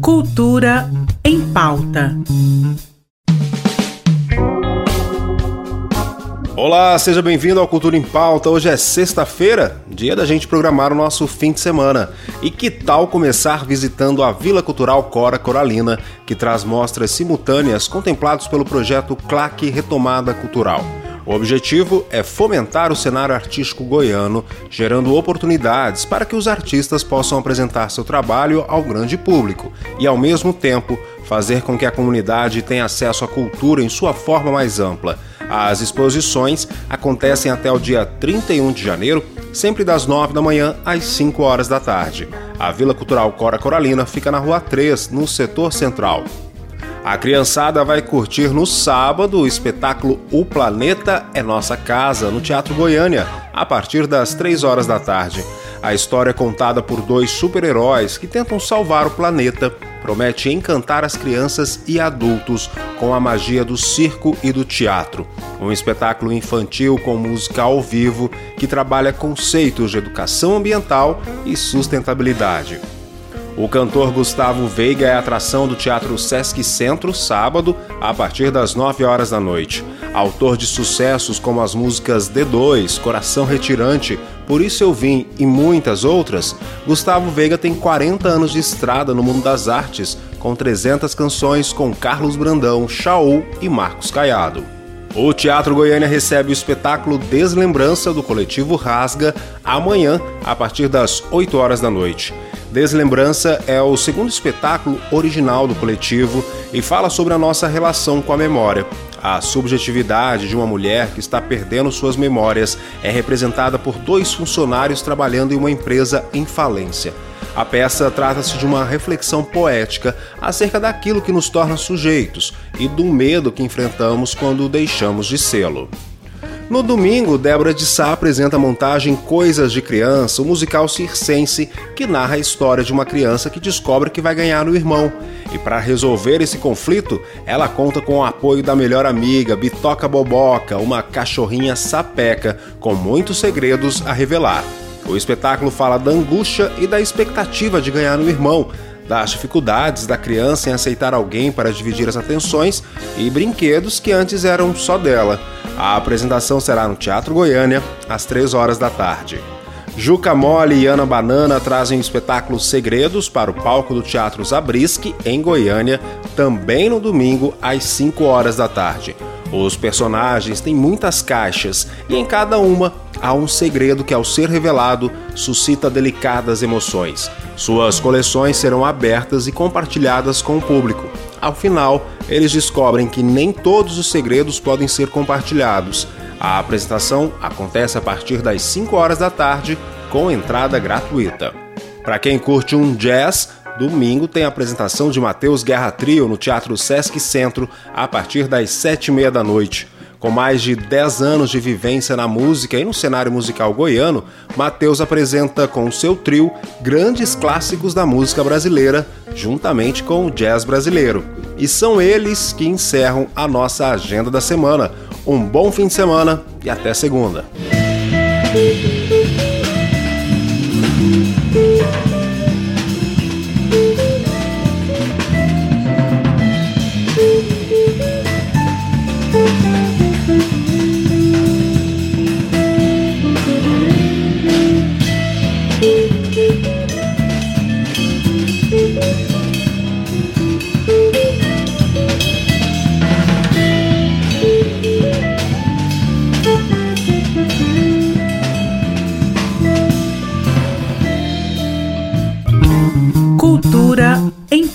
Cultura em pauta. Olá, seja bem-vindo ao Cultura em Pauta. Hoje é sexta-feira, dia da gente programar o nosso fim de semana. E que tal começar visitando a Vila Cultural Cora Coralina, que traz mostras simultâneas contemplados pelo projeto Claque Retomada Cultural. O objetivo é fomentar o cenário artístico goiano, gerando oportunidades para que os artistas possam apresentar seu trabalho ao grande público e, ao mesmo tempo, fazer com que a comunidade tenha acesso à cultura em sua forma mais ampla as exposições acontecem até o dia 31 de janeiro, sempre das 9 da manhã às 5 horas da tarde. A Vila Cultural Cora Coralina fica na Rua 3, no setor central. A criançada vai curtir no sábado o espetáculo O Planeta é Nossa Casa, no Teatro Goiânia, a partir das 3 horas da tarde. A história é contada por dois super-heróis que tentam salvar o planeta promete encantar as crianças e adultos com a magia do circo e do teatro. Um espetáculo infantil com música ao vivo que trabalha conceitos de educação ambiental e sustentabilidade. O cantor Gustavo Veiga é atração do Teatro Sesc Centro, sábado, a partir das 9 horas da noite. Autor de sucessos como as músicas D2, Coração Retirante, Por Isso Eu Vim e muitas outras, Gustavo Veiga tem 40 anos de estrada no mundo das artes, com 300 canções com Carlos Brandão, Chaú e Marcos Caiado. O Teatro Goiânia recebe o espetáculo Deslembrança do coletivo Rasga amanhã, a partir das 8 horas da noite. Deslembrança é o segundo espetáculo original do coletivo e fala sobre a nossa relação com a memória. A subjetividade de uma mulher que está perdendo suas memórias é representada por dois funcionários trabalhando em uma empresa em falência. A peça trata-se de uma reflexão poética acerca daquilo que nos torna sujeitos e do medo que enfrentamos quando deixamos de sê-lo. No domingo, Débora de Sá apresenta a montagem Coisas de Criança, o um musical circense que narra a história de uma criança que descobre que vai ganhar o irmão. E para resolver esse conflito, ela conta com o apoio da melhor amiga, Bitoca Boboca, uma cachorrinha sapeca com muitos segredos a revelar. O espetáculo fala da angústia e da expectativa de ganhar um irmão, das dificuldades da criança em aceitar alguém para dividir as atenções e brinquedos que antes eram só dela. A apresentação será no Teatro Goiânia, às 3 horas da tarde. Juca Mole e Ana Banana trazem o espetáculo Segredos para o palco do Teatro Zabriskie, em Goiânia, também no domingo, às 5 horas da tarde. Os personagens têm muitas caixas e em cada uma há um segredo que, ao ser revelado, suscita delicadas emoções. Suas coleções serão abertas e compartilhadas com o público. Ao final, eles descobrem que nem todos os segredos podem ser compartilhados. A apresentação acontece a partir das 5 horas da tarde, com entrada gratuita. Para quem curte um jazz, domingo tem a apresentação de Matheus Guerra Trio no Teatro Sesc Centro a partir das 7 e meia da noite. Com mais de 10 anos de vivência na música e no cenário musical goiano, Matheus apresenta com seu trio grandes clássicos da música brasileira, juntamente com o jazz brasileiro. E são eles que encerram a nossa agenda da semana. Um bom fim de semana e até segunda.